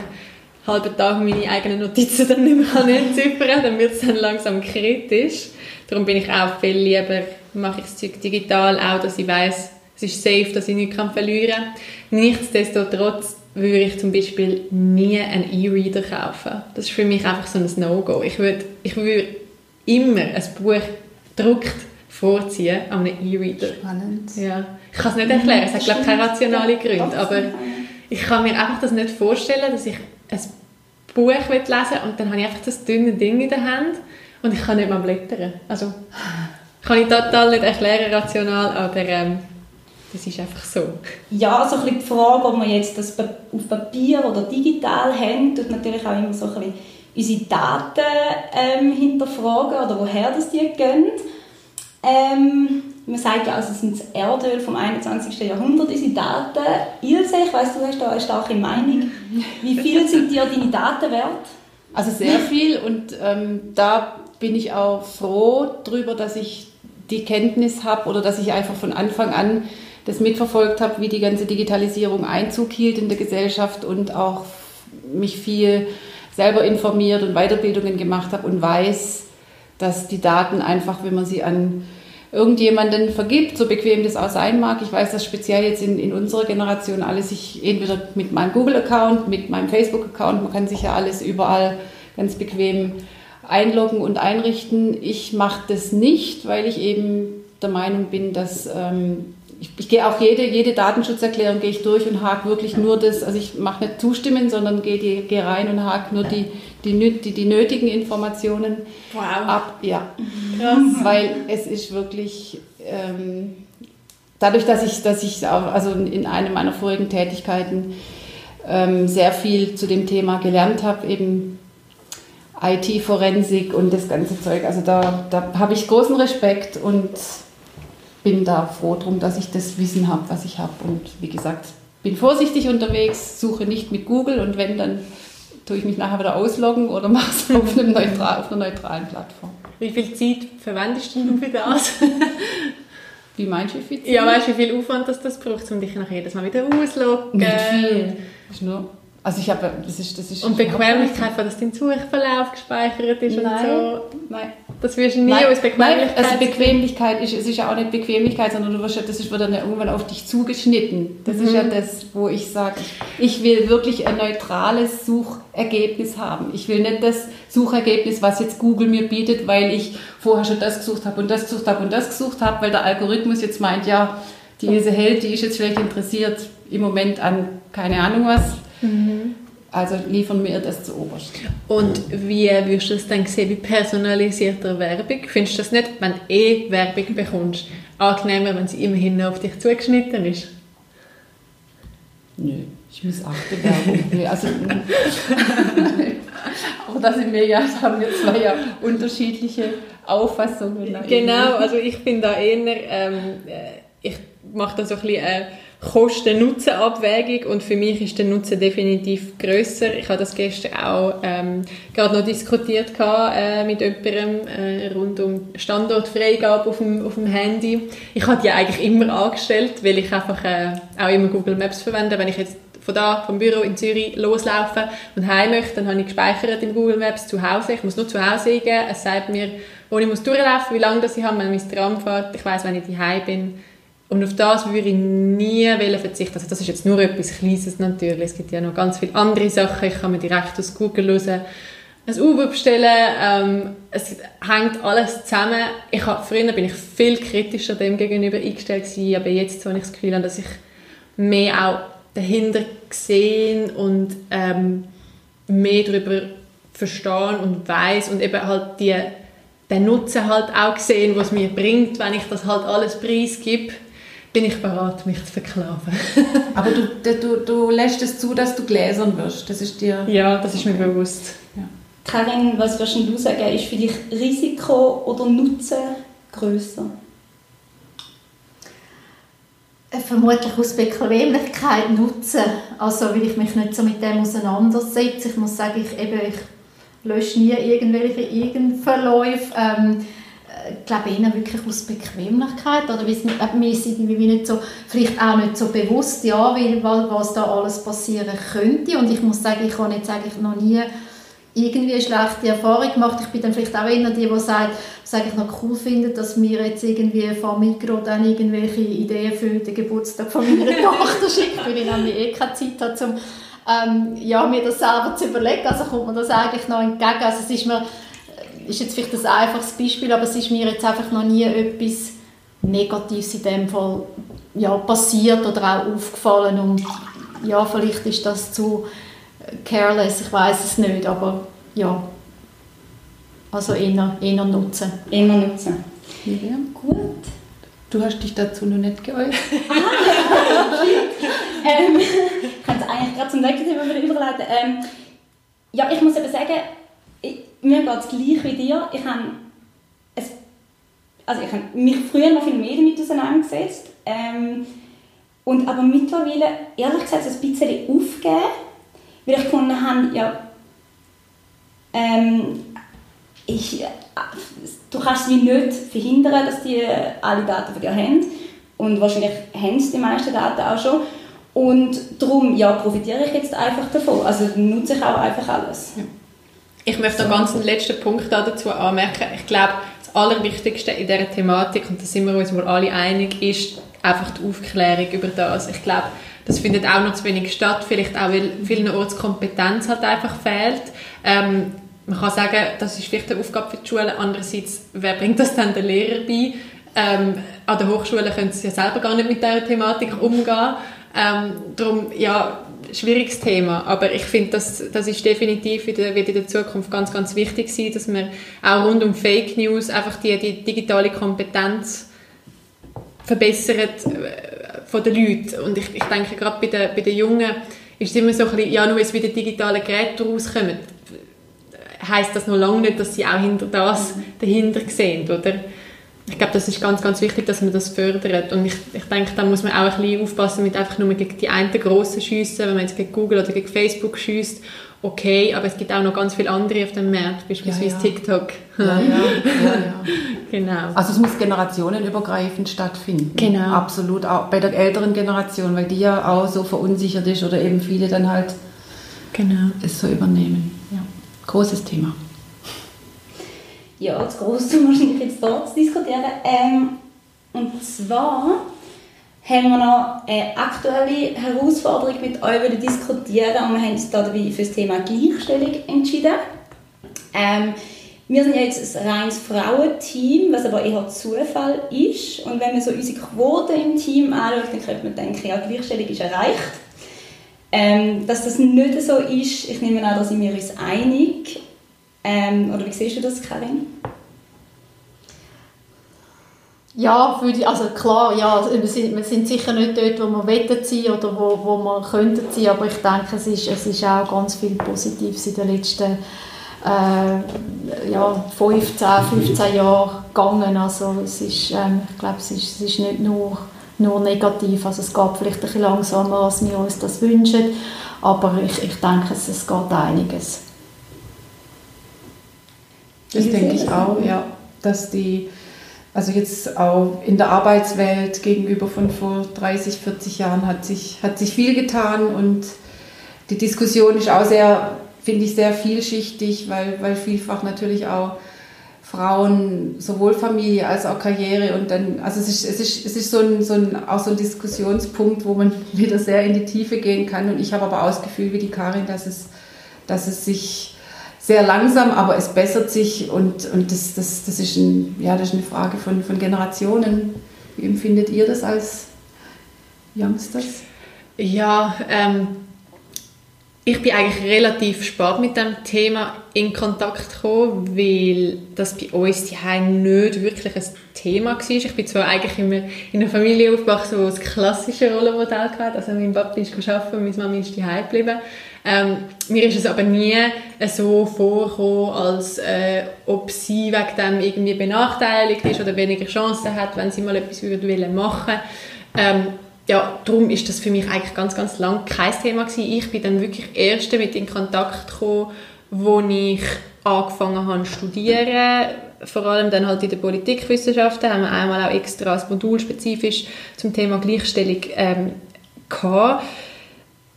halben Tag meine eigenen Notizen dann nicht mehr entziffern dann wird es dann langsam kritisch. Darum bin ich auch viel lieber, mache ich das Zeug digital, auch dass ich weiß, es ist safe, dass ich nichts kann verlieren kann. Nichtsdestotrotz würde ich zum Beispiel nie einen E-Reader kaufen. Das ist für mich einfach so ein No-Go. Ich würde, ich würde immer ein Buch gedruckt vorziehen an einem E-Reader. Spannend. Ja. Ich kann es nicht erklären, es hat glaube ich keine rationale Gründe, aber ich kann mir einfach das nicht vorstellen, dass ich ein Buch lesen will und dann habe ich einfach das dünne Ding in der Hand und ich kann nicht mal blättern. Also kann ich total nicht erklären rational, aber ähm, das ist einfach so. Ja, so ein bisschen die Frage, ob wir jetzt das auf Papier oder digital haben, tut natürlich auch immer so ein bisschen unsere Daten ähm, hinterfragen oder woher das die gehen. Ähm, man sagt ja, also es sind das Erdöl vom 21. Jahrhundert, unsere Daten. Ilse, ich weiss, du hast da eine starke Meinung. Wie viel sind dir deine Daten wert? Also sehr viel und ähm, da bin ich auch froh darüber, dass ich die Kenntnis habe oder dass ich einfach von Anfang an das mitverfolgt habe, wie die ganze Digitalisierung Einzug hielt in der Gesellschaft und auch mich viel selber informiert und Weiterbildungen gemacht habe und weiß, dass die Daten einfach, wenn man sie an irgendjemanden vergibt, so bequem das auch sein mag. Ich weiß, dass speziell jetzt in, in unserer Generation alles sich entweder mit meinem Google-Account, mit meinem Facebook-Account, man kann sich ja alles überall ganz bequem einloggen und einrichten. Ich mache das nicht, weil ich eben der Meinung bin, dass ähm, ich, ich gehe auch jede, jede Datenschutzerklärung gehe ich durch und hake wirklich nur das, also ich mache nicht zustimmen, sondern gehe, gehe rein und hake nur die, die, die, die nötigen Informationen Wow. ab. Ja, Krass. weil es ist wirklich ähm, dadurch, dass ich, dass ich auch, also in einer meiner vorigen Tätigkeiten ähm, sehr viel zu dem Thema gelernt habe, eben IT-Forensik und das ganze Zeug. Also da, da habe ich großen Respekt und bin da froh drum, dass ich das Wissen habe, was ich habe. Und wie gesagt, bin vorsichtig unterwegs, suche nicht mit Google und wenn, dann tue ich mich nachher wieder ausloggen oder mache es auf, neutral, auf einer neutralen Plattform. Wie viel Zeit verwendest du für das? Wie meinst du, wie viel Zeit? ja, weißt du, wie viel Aufwand das, das braucht, um dich nachher jedes Mal wieder auszuloggen? Nicht viel. Ist nur, also ich habe, das ist, das ist Und Bequemlichkeit, dass dein Suchverlauf gespeichert ist Nein. und so. Nein. Das wirst du nie Nein, aus Bequemlichkeit... Nein, also Bequemlichkeit ist, es ist ja auch nicht Bequemlichkeit, sondern du wirst ja, das ist, wird dann ja irgendwann auf dich zugeschnitten. Das ist ja das, wo ich sage, ich will wirklich ein neutrales Suchergebnis haben. Ich will nicht das Suchergebnis, was jetzt Google mir bietet, weil ich vorher schon das gesucht habe und das gesucht habe und das gesucht habe, weil der Algorithmus jetzt meint, ja, die Ilse Held, die ist jetzt vielleicht interessiert im Moment an keine Ahnung was. Also liefern wir das zu oberst. Und wie würdest du das dann sehen bei personalisierter Werbung? Findest du das nicht, wenn du eh Werbung bekommst, angenehmer, wenn sie immerhin auf dich zugeschnitten ist? Nö, ich missachte Werbung. Also, aber da sind wir ja, haben wir zwei ja unterschiedliche Auffassungen. Genau, also ich bin da eher, ähm, äh, ich mache da so ein bisschen eine Kosten-Nutzen-Abwägung und für mich ist der Nutzen definitiv grösser. Ich habe das gestern auch ähm, gerade noch diskutiert gehabt, äh, mit jemandem äh, rund um Standortfreigabe auf dem, auf dem Handy. Ich habe die eigentlich immer angestellt, weil ich einfach äh, auch immer Google Maps verwende. Wenn ich jetzt von da, vom Büro in Zürich loslaufen und heim möchte, dann habe ich gespeichert in Google Maps zu Hause. Ich muss nur zu Hause eingeben. Es sagt mir, wo ich muss durchlaufen, wie lange das ich habe, wenn mein Tram fährt. Ich weiß, wenn ich daheim bin. Und auf das würde ich nie verzichten. Also das ist jetzt nur etwas Kleines natürlich. Es gibt ja noch ganz viele andere Sachen. Ich kann mir direkt aus Google raus ein Uber bestellen. Ähm, es hängt alles zusammen. Ich hab, früher bin ich viel kritischer dem gegenüber eingestellt gewesen, aber jetzt habe ich das Gefühl, dass ich mehr auch dahinter gesehen und ähm, mehr darüber verstehen und weiß und eben halt die, den Nutzen halt auch gesehen, was mir bringt, wenn ich das halt alles preisgebe, bin ich bereit, mich zu verklaven. Aber du, du, du lässt es zu, dass du gläsern wirst. Das ist dir... Ja, das ist mir bewusst. Ja. Karin, was würdest du sagen, ist für dich Risiko oder Nutzen grösser? Äh, vermutlich aus Bequemlichkeit nutzen. Also, weil ich mich nicht so mit dem auseinandersetze. Ich muss sagen, ich, eben, ich lösche nie irgendwelche Irgendverläufe. Ähm, äh, glaube eher wirklich aus Bequemlichkeit oder wie äh, mir ist irgendwie nicht so, vielleicht auch nicht so bewusst, ja, weil, was da alles passieren könnte und ich muss sagen, ich habe jetzt eigentlich noch nie irgendwie eine schlechte Erfahrung gemacht. Ich bin dann vielleicht auch einer die, die sagt, was eigentlich noch cool findet, dass mir jetzt irgendwie von Mikro dann irgendwelche Ideen für den Geburtstag von meiner Tochter schickt, weil ich nämlich eh keine Zeit habe, um ähm, ja, mir das selber zu überlegen. Also kommt mir das eigentlich noch entgegen. Also es ist mir, ist jetzt vielleicht ein einfaches Beispiel, aber es ist mir jetzt einfach noch nie etwas Negatives in dem Fall ja, passiert oder auch aufgefallen und ja, vielleicht ist das zu careless, ich weiß es nicht, aber ja. Also eher, eher nutzen. Eher nutzen. Ja. Gut. Du hast dich dazu noch nicht geäußert. ähm, ich kann es eigentlich gerade zum nächsten Thema überleiten. Ähm, ja, ich muss eben sagen, ich, mir geht es gleich wie dir. Ich habe also ich mich früher noch viel mehr damit auseinandergesetzt. Ähm, und aber mittlerweile, ehrlich gesagt, ein bisschen aufgegeben weil ich gefunden habe, ja, ähm, ich, du kannst sie nicht verhindern, dass die alle Daten von dir haben. Und wahrscheinlich haben sie die meisten Daten auch schon. Und darum ja, profitiere ich jetzt einfach davon. Also nutze ich auch einfach alles. Ja. Ich möchte noch ganz einen letzten Punkt dazu anmerken. Ich glaube, das Allerwichtigste in dieser Thematik, und da sind wir uns wohl alle einig, ist einfach die Aufklärung über das. Ich glaube, das findet auch noch zu wenig statt, vielleicht auch, weil vielen Orts Kompetenz halt einfach fehlt. Ähm, man kann sagen, das ist vielleicht eine Aufgabe für die Schule. Andererseits, wer bringt das dann den Lehrer bei? Ähm, an der Hochschule können sie ja selber gar nicht mit dieser Thematik umgehen. Ähm, darum, ja, schwieriges Thema, aber ich finde, das, das ist definitiv in der, wird in der Zukunft ganz, ganz wichtig sein, dass wir auch rund um Fake News einfach die, die digitale Kompetenz verbessert von den Leuten. Und ich, ich denke, gerade bei den, bei den Jungen ist es immer so ein bisschen, ja, nur weil sie mit den digitalen Geräten rauskommen, heisst das noch lange nicht, dass sie auch hinter das dahinter sehen, oder? Ich glaube, das ist ganz, ganz wichtig, dass man das fördert. Und ich, ich denke, da muss man auch ein bisschen aufpassen mit einfach nur gegen die einen grossen Schiessen, wenn man jetzt gegen Google oder gegen Facebook schießt okay, aber es gibt auch noch ganz viele andere auf dem Markt, beispielsweise ja, ja. TikTok. Ja, ja, ja, genau. Also es muss generationenübergreifend stattfinden. Genau. Absolut, auch bei der älteren Generation, weil die ja auch so verunsichert ist oder eben viele dann halt genau. es so übernehmen. Ja. Großes Thema. Ja, das Große wahrscheinlich jetzt dort zu diskutieren. Ähm, und zwar haben wir noch eine aktuelle Herausforderung mit euch diskutieren und wir haben uns dabei für das Thema Gleichstellung entschieden. Ähm, wir sind ja jetzt ein reines Frauenteam, was aber eher Zufall ist. Und wenn man so unsere Quote im Team anschaut, dann könnte man denken, ja, Gleichstellung ist erreicht. Ähm, dass das nicht so ist, ich nehme an, da sind wir uns einig. Ähm, oder wie siehst du das, Karin? Ja, für die, also klar, ja, wir sind, wir sind sicher nicht dort, wo wir wollen sein oder wo, wo wir könnten sein, aber ich denke, es ist, es ist auch ganz viel Positives in den letzten äh, ja, 15, 15 Jahren gegangen. Also es ist, ähm, ich glaube, es ist, es ist nicht nur, nur negativ, also es geht vielleicht ein bisschen langsamer, als wir uns das wünschen, aber ich, ich denke, es, es geht einiges. Das denke ich auch, ja, dass die also jetzt auch in der Arbeitswelt gegenüber von vor 30, 40 Jahren hat sich, hat sich viel getan und die Diskussion ist auch sehr, finde ich, sehr vielschichtig, weil, weil vielfach natürlich auch Frauen sowohl Familie als auch Karriere und dann, also es ist, es ist, es ist so, ein, so ein, auch so ein Diskussionspunkt, wo man wieder sehr in die Tiefe gehen kann und ich habe aber auch das Gefühl wie die Karin, dass es, dass es sich sehr langsam, aber es bessert sich und, und das, das, das, ist ein, ja, das ist eine Frage von, von Generationen. Wie empfindet ihr das als Youngsters? Ja, ähm, ich bin eigentlich relativ spät mit dem Thema in Kontakt gekommen, weil das bei uns die nicht wirklich ein Thema war. Ich bin zwar eigentlich immer in einer Familie aufgewachsen, wo das klassische Rollenmodell hatte. Also mein Papa ist und meine Mama ist daheim geblieben. Ähm, mir ist es aber nie so vorgekommen, als äh, ob sie wegen dem irgendwie benachteiligt ist oder weniger Chancen hat, wenn sie mal etwas würde machen ähm, ja, darum ist das für mich eigentlich ganz, ganz lang kein Thema gewesen. Ich bin dann wirklich erst damit in Kontakt gekommen, wo ich angefangen habe zu studieren, vor allem dann halt in den Politikwissenschaften, haben wir einmal auch extra als Modul spezifisch zum Thema Gleichstellung ähm, gehabt.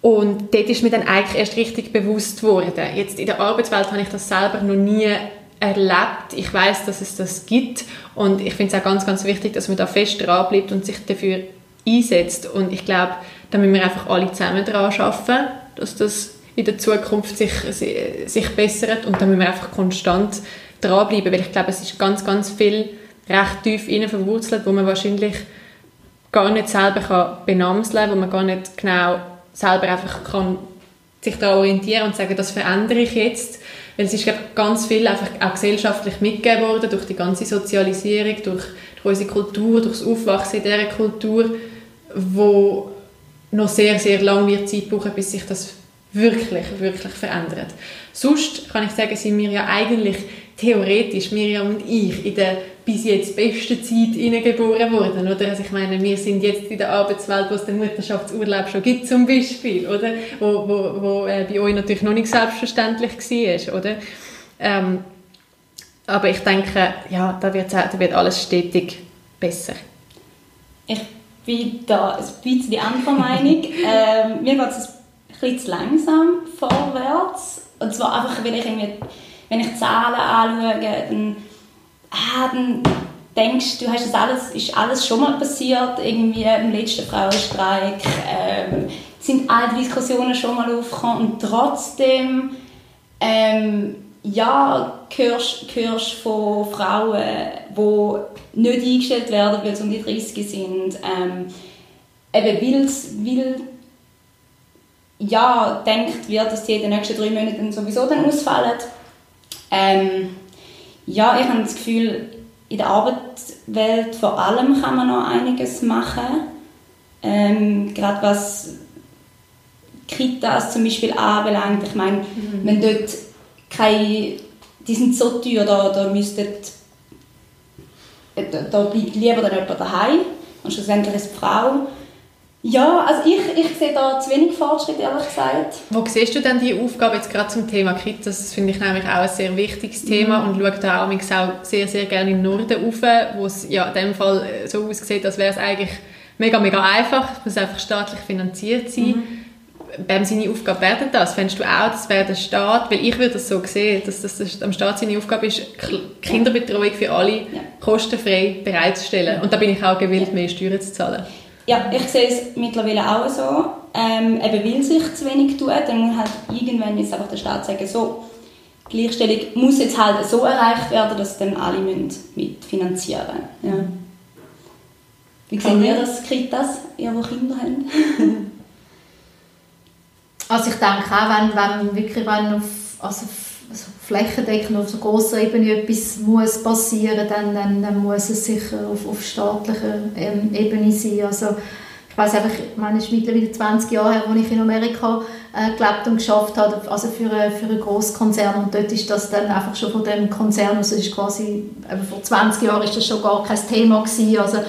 Und dort ist mir dann eigentlich erst richtig bewusst geworden. Jetzt in der Arbeitswelt habe ich das selber noch nie erlebt. Ich weiß, dass es das gibt und ich finde es auch ganz, ganz wichtig, dass man da fest dran bleibt und sich dafür einsetzt. Und ich glaube, da müssen wir einfach alle zusammen daran arbeiten, dass das in der Zukunft sich, sich bessert und da müssen wir einfach konstant dranbleiben, weil ich glaube, es ist ganz, ganz viel recht tief innen verwurzelt, wo man wahrscheinlich gar nicht selber kann benamseln kann, wo man gar nicht genau selber einfach kann sich daran orientieren und sagen, das verändere ich jetzt. Weil es ist glaube ganz viel einfach auch gesellschaftlich mitgegeben worden, durch die ganze Sozialisierung, durch, durch unsere Kultur, durch das Aufwachsen in dieser Kultur, wo noch sehr, sehr lange wird Zeit brauchen, bis sich das wirklich, wirklich verändert. Sonst kann ich sagen, sind wir ja eigentlich theoretisch, Miriam und ich, in der bis jetzt besten Zeit geboren worden, oder? Also ich meine, wir sind jetzt in der Arbeitswelt, wo es den Mutterschaftsurlaub schon gibt, zum Beispiel, oder? Wo, wo, wo äh, bei euch natürlich noch nicht selbstverständlich war, oder? Ähm, aber ich denke, ja, da wird, da wird alles stetig besser. Ich bin da ein bisschen anderer Meinung. ähm, mir geht es ein bisschen zu langsam vorwärts. Und zwar einfach, weil ich irgendwie, wenn ich Zahlen anschaue, dann ah, dann denkst du, hast das alles, ist alles schon mal passiert, irgendwie im letzten Frauenstreik, ähm, sind alle Diskussionen schon mal aufgekommen und trotzdem ähm, ja, hörst, hörst von Frauen, die nicht eingestellt werden, weil sie um die 30 sind, ähm, eben weil, ja, denkt wird, dass die in den nächsten drei Monaten sowieso dann ausfallen. Ähm, ja, ich habe das Gefühl, in der Arbeitswelt vor allem kann man noch einiges machen. Ähm, gerade was Kitas zum Beispiel anbelangt. Ich meine, mhm. wenn dort keine, die sind so teuer, da, da müsstet, da, da bleibt lieber dann jemand daheim und schlussendlich ist die Frau ja, also ich, ich sehe da zu wenig Fortschritt, ehrlich gesagt. Wo siehst du denn die Aufgabe jetzt gerade zum Thema Kitas? Das finde ich nämlich auch ein sehr wichtiges Thema mhm. und schaue da auch sehr, sehr gerne im Norden rauf, wo es ja in dem Fall äh, so aussieht, als wäre es eigentlich mega, mega einfach. Es muss einfach staatlich finanziert sein. Mhm. Wem seine Aufgabe wäre denn das? Fändest du auch, das wäre der Staat? Weil ich würde das so sehen, dass das, das am Staat seine Aufgabe ist, Kinderbetreuung für alle ja. kostenfrei bereitzustellen. Und da bin ich auch gewillt, mehr Steuern zu zahlen. Ja, ich sehe es mittlerweile auch so. Ähm, eben weil sich zu wenig tut, dann muss halt irgendwann jetzt einfach der Staat sagen, so, Gleichstellung muss jetzt halt so erreicht werden, dass dann alle mitfinanzieren müssen. Ja. Wie sehen ihr das, Kritas, ihr, die Kinder haben? also ich denke auch, wenn, wenn wirklich wenn auf, also also flächendeckend auf so grosser Ebene etwas muss passieren, dann, dann, dann muss es sicher auf, auf staatlicher ähm, Ebene sein. Also ich weiß einfach, ich es ist mittlerweile 20 Jahre her, als ich in Amerika äh, gelebt und geschafft habe, also für, eine, für einen Großkonzern und dort ist das dann einfach schon von dem Konzern, also ist quasi, eben vor 20 Jahren ist das schon gar kein Thema gewesen, also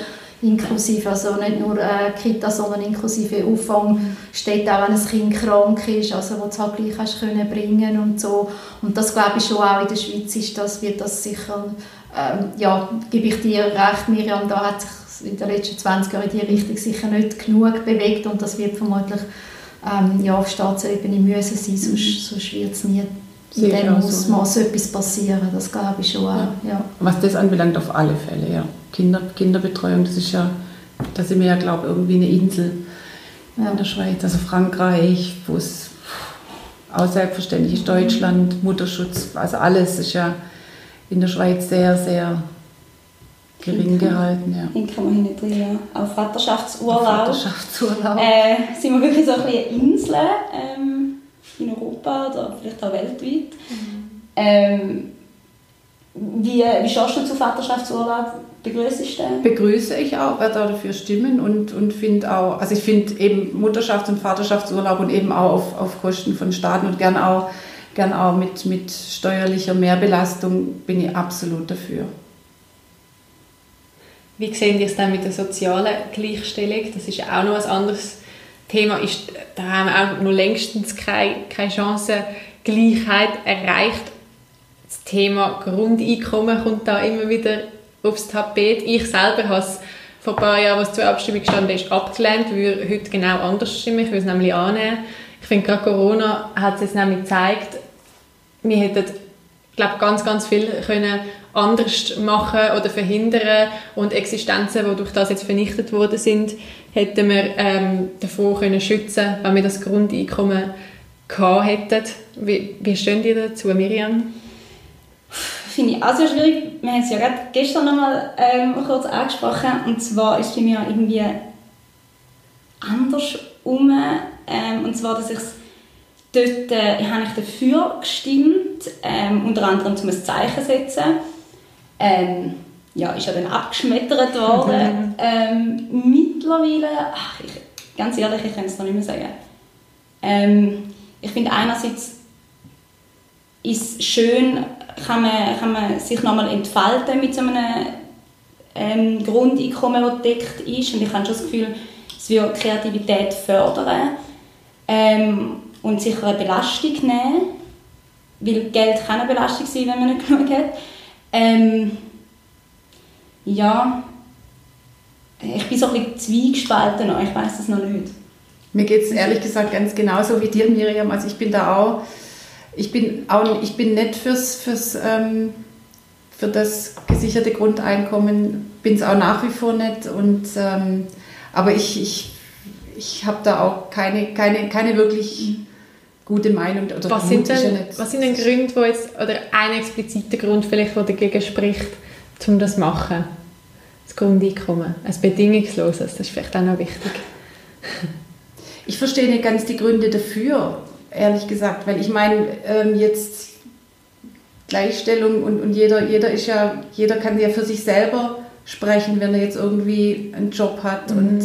inklusive, also nicht nur äh, Kita, sondern inklusive Auffang steht auch, wenn ein Kind krank ist, also wo du halt gleich hast können bringen und so. Und das glaube ich schon auch in der Schweiz ist das, wird das sicher, ähm, ja, gebe ich dir recht, Miriam, da hat sich in den letzten 20 Jahren in die Richtung sicher nicht genug bewegt und das wird vermutlich ähm, ja, auf Staatsebene müssen sein, sonst, sonst wird es nie in dem Ausmaß so, ja. etwas passieren, das glaube ich schon auch. Ja. ja. Was das anbelangt, auf alle Fälle, ja. Kinder, Kinderbetreuung, das ist ja, da sind wir ja, glaube ich, irgendwie eine Insel ja. in der Schweiz, also Frankreich, wo es auch selbstverständlich ist Deutschland, Mutterschutz, also alles ist ja in der Schweiz sehr, sehr gering gehalten. Ja. Den kann man nicht drin. Ja. Auch Vaterschaftsurlaub. Vaterschaftsurlaub. Äh, sind wir wirklich so ein bisschen Insel ähm, in Europa oder vielleicht auch weltweit. Mhm. Ähm, wie, wie schaust du zu Vaterschaftsurlaub? Begrüßest du Begrüße ich auch, werde auch dafür stimmen und, und finde auch, also ich finde eben Mutterschafts- und Vaterschaftsurlaub und eben auch auf, auf Kosten von Staaten und gern auch, gern auch mit, mit steuerlicher Mehrbelastung bin ich absolut dafür. Wie sehen Sie es dann mit der sozialen Gleichstellung? Das ist auch noch ein anderes Thema. Ist, da haben wir auch noch längstens keine, keine Chancengleichheit erreicht. Das Thema Grundeinkommen kommt da immer wieder aufs Tapet. Ich selber habe es vor ein paar Jahren, als zur Abstimmung gestanden ist, abgelehnt. Würde heute genau anders stimmen. Ich würde es nämlich annehmen. Ich finde, gerade Corona hat es jetzt nämlich gezeigt, wir hätten glaube ganz, ganz viel können anders machen oder verhindern und Existenzen, die durch das jetzt vernichtet worden sind, hätten wir ähm, davor können schützen wenn wir das Grundeinkommen gehabt hätten. Wie, wie stehen die dazu, Miriam? Finde ich auch sehr schwierig. Wir haben es ja gerade gestern noch mal ähm, kurz angesprochen und zwar ist es bei mir irgendwie anders um, ähm, und zwar, dass ich dort äh, habe ich dafür gestimmt, ähm, unter anderem um ein Zeichen zu setzen ähm, ja, ist ja dann abgeschmettert worden. Mhm. Ähm, mittlerweile, ach, ich, ganz ehrlich, ich kann es noch nicht mehr sagen. Ähm, ich finde einerseits ist schön, kann man, kann man sich nochmal entfalten mit so einem ähm, Grundeinkommen, das deckt ist. Und ich habe schon das Gefühl, es wird Kreativität fördern ähm, und sicher eine Belastung nehmen. Weil Geld kann eine Belastung sein, wenn man nicht genug hat. Ähm, ja, ich bin so ein bisschen zwiegespalten, ich weiß das noch nicht. Mir geht es ehrlich gesagt ganz genauso wie dir, Miriam. Also ich bin da auch, ich bin auch, ich bin nicht fürs, fürs ähm, für das gesicherte Grundeinkommen, bin es auch nach wie vor nicht. Und, ähm, aber ich, ich, ich habe da auch keine, keine, keine wirklich gute Meinung. Oder was, sind denn, was sind denn Gründe, wo jetzt, oder ein expliziter Grund vielleicht, der dagegen spricht, um das zu machen? Das Grundeinkommen, ein bedingungsloses, das ist vielleicht auch noch wichtig. Ich verstehe nicht ganz die Gründe dafür, ehrlich gesagt, weil ich meine, ähm, jetzt Gleichstellung und, und jeder, jeder ist ja, jeder kann ja für sich selber sprechen, wenn er jetzt irgendwie einen Job hat mhm. und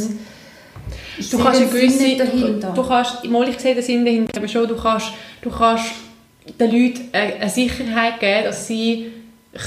ich du kannst eine gewisse, dahinter. Du, kannst, mal ich sehe den Sinn dahinter, aber schon, du kannst, du kannst den Leuten eine Sicherheit geben, dass sie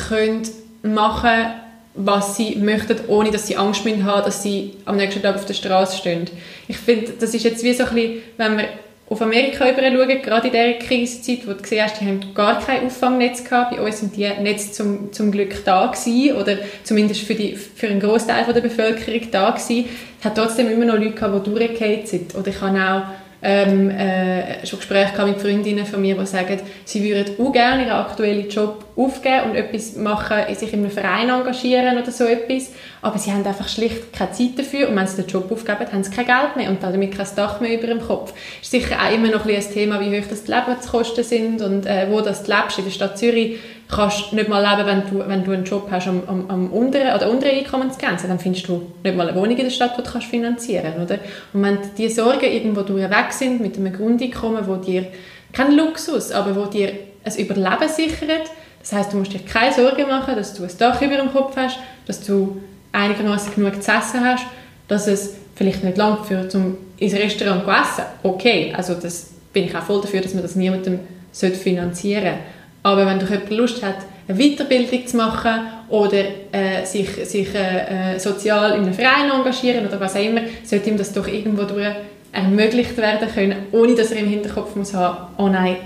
können machen was sie möchten, ohne dass sie Angst haben, dass sie am nächsten Tag auf der Straße stehen. Ich finde, das ist jetzt wie so ein bisschen, wenn wir auf Amerika schauen, gerade in dieser Krisenzeit, wo du gesehen hast, die haben gar kein Auffangnetz gehabt. Bei uns sind die Netze zum, zum Glück da gewesen, oder zumindest für, die, für einen Großteil der Bevölkerung da gewesen. Es hat trotzdem immer noch Leute gehabt, die durchgefallen sind. Oder ich habe auch ähm, äh, schon Gespräche mit Freundinnen von mir, die sagen, sie würden auch gerne ihren aktuellen Job aufgeben und etwas machen, sich in einem Verein engagieren oder so etwas, aber sie haben einfach schlicht keine Zeit dafür und wenn sie den Job aufgeben, haben sie kein Geld mehr und damit kein Dach mehr über dem Kopf. Ist sicher auch immer noch ein, ein Thema, wie hoch das die Lebenskosten sind und äh, wo das du lebst. In der Stadt Zürich kannst nicht mal leben, wenn du, wenn du einen Job hast am, am, am unteren, oder unteren Einkommensgrenze, dann findest du nicht mal eine Wohnung in der Stadt, die du kannst finanzieren kannst. Und wenn die Sorgen irgendwo durch weg sind, mit einem Grundeinkommen, wo dir, kein Luxus, aber wo dir ein Überleben sichert, das heißt, du musst dir keine Sorgen machen, dass du ein Dach über dem Kopf hast, dass du einigermaßen genug zu essen hast, dass es vielleicht nicht lang führt, um ins Restaurant zu essen. Okay, also das bin ich auch voll dafür, dass man das niemandem finanzieren sollte. Aber wenn doch jemand Lust hat, eine Weiterbildung zu machen oder äh, sich, sich äh, äh, sozial in einem Verein engagieren oder was auch immer, sollte ihm das doch irgendwo durch ermöglicht werden können, ohne dass er im Hinterkopf muss haben, oh nein,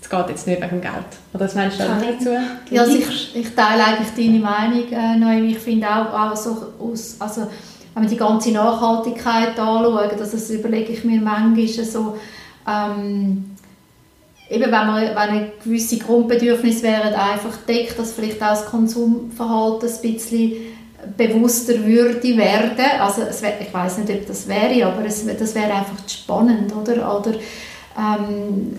es geht jetzt nicht wegen Geld. Oder was meinst du dazu? Ja, also ich, ich teile eigentlich deine Meinung, äh, Noemi. Ich finde auch, auch so aus, also, wenn wir die ganze Nachhaltigkeit anschauen, dass das überlege ich mir manchmal so, ähm, eben wenn, man, wenn gewisse Grundbedürfnisse wären einfach deckt, dass vielleicht auch das Konsumverhalten ein bisschen bewusster würde werden. Also wär, ich weiß nicht, ob das wäre, aber es, das wäre einfach spannend, oder? Oder ähm,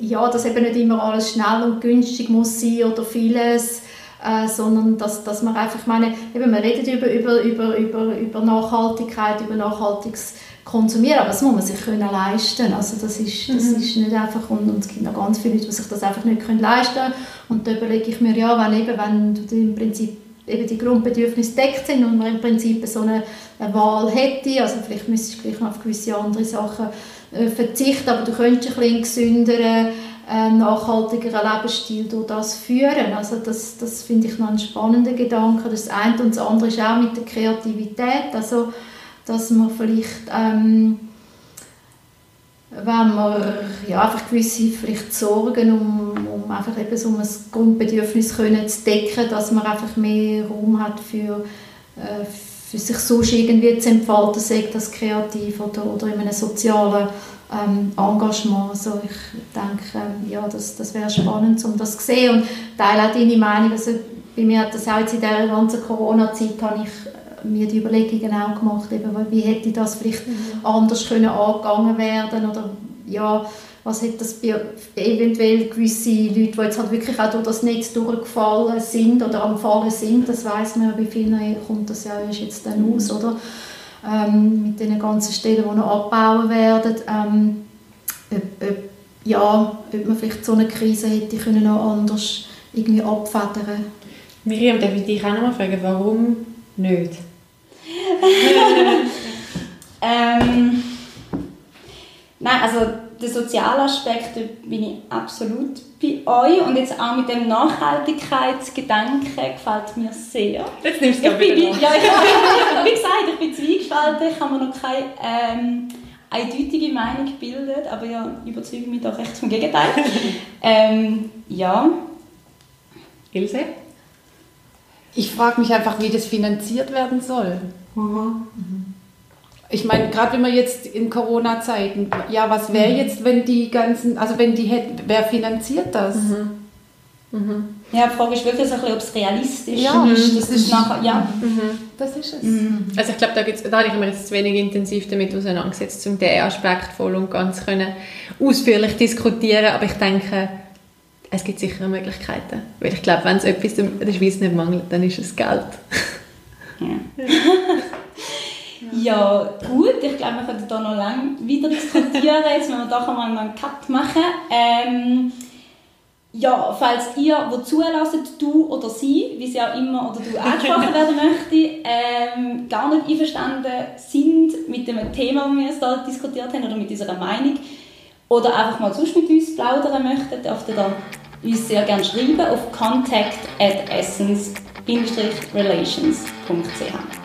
ja, dass eben nicht immer alles schnell und günstig muss sein oder vieles, äh, sondern dass, dass man einfach, ich meine, eben, wir reden über, über, über, über, über Nachhaltigkeit, über nachhaltiges Konsumieren, aber das muss man sich können leisten also das ist, das mhm. ist nicht einfach, und, und es gibt noch ganz viele Leute, die sich das einfach nicht können leisten können und da überlege ich mir, ja, wenn, eben, wenn du im Prinzip eben die Grundbedürfnisse deckt sind und man im Prinzip so eine, eine Wahl hätte, also vielleicht müsstest du gleich noch auf gewisse andere Sachen äh, verzichten, aber du könntest ein bisschen gesünderen, äh, nachhaltigeren Lebensstil durch das führen. Also das, das finde ich noch einen spannenden Gedanke. Das eine und das andere ist auch mit der Kreativität, also dass man vielleicht ähm, wenn man ja, einfach gewisse vielleicht Sorgen, um, um einfach eben so ein Grundbedürfnis können zu decken, dass man einfach mehr Raum hat für, äh, für sich sonst irgendwie zu entfalten, sei das kreativ oder, oder in einem sozialen ähm, Engagement. Also ich denke, ähm, ja, das, das wäre spannend, um das zu sehen und teile auch deine Meinung. Also bei mir hat das auch jetzt in dieser ganzen Corona-Zeit habe ich mir die Überlegungen auch gemacht, eben, wie hätte das vielleicht mhm. anders können angegangen werden oder ja, was hätte das bei eventuell gewisse Leute, die jetzt halt wirklich auch durch das Netz durchgefallen sind oder am Fallen sind, das weiß man ja, bei vielen kommt das ja erst jetzt dann aus, oder? Ähm, mit den ganzen Stellen, die noch abbauen werden. Ähm, ob, ob, ja, ob man vielleicht so eine Krise hätte können noch anders irgendwie abfedern Miriam, darf ich dich auch noch mal fragen, warum nicht? ähm, nein, also der soziale Aspekt bin ich absolut bei euch und jetzt auch mit dem Nachhaltigkeitsgedanken gefällt mir sehr. Jetzt nimmst du es wieder ja, Wie gesagt, ich bin zweigespalten, ich habe mir noch keine ähm, eindeutige Meinung gebildet, aber ja, überzeuge mich doch recht vom Gegenteil. ähm, ja. Ilse? Ich frage mich einfach, wie das finanziert werden soll. Mhm. Ich meine, gerade wenn wir jetzt in Corona-Zeiten, ja, was wäre mhm. jetzt, wenn die ganzen, also wenn die hätten, wer finanziert das? Mhm. Mhm. Ja, die Frage ist wirklich so ein bisschen, ob es realistisch ja, ist. Das ist nachher, ja, mhm. das ist es. Mhm. Also ich glaube, da, da habe ich mir jetzt zu wenig intensiv damit auseinandergesetzt, um diesen Aspekt voll und ganz können ausführlich diskutieren, aber ich denke, es gibt sicher Möglichkeiten. Weil ich glaube, wenn es etwas in der Schweiz nicht mangelt, dann ist es Geld. Ja. ja, gut. Ich glaube, wir können da noch lange weiter diskutieren. Jetzt müssen wir doch einmal einen Cut machen. Ähm, ja, falls ihr, wo zulässt, du oder sie, wie sie auch immer oder du angesprochen werden möchte, ähm, gar nicht einverstanden sind mit dem Thema, das wir jetzt hier diskutiert haben, oder mit unserer Meinung, oder einfach mal sonst mit uns plaudern möchtet, dürft ihr uns sehr gerne schreiben auf contact at essence-relations.ch.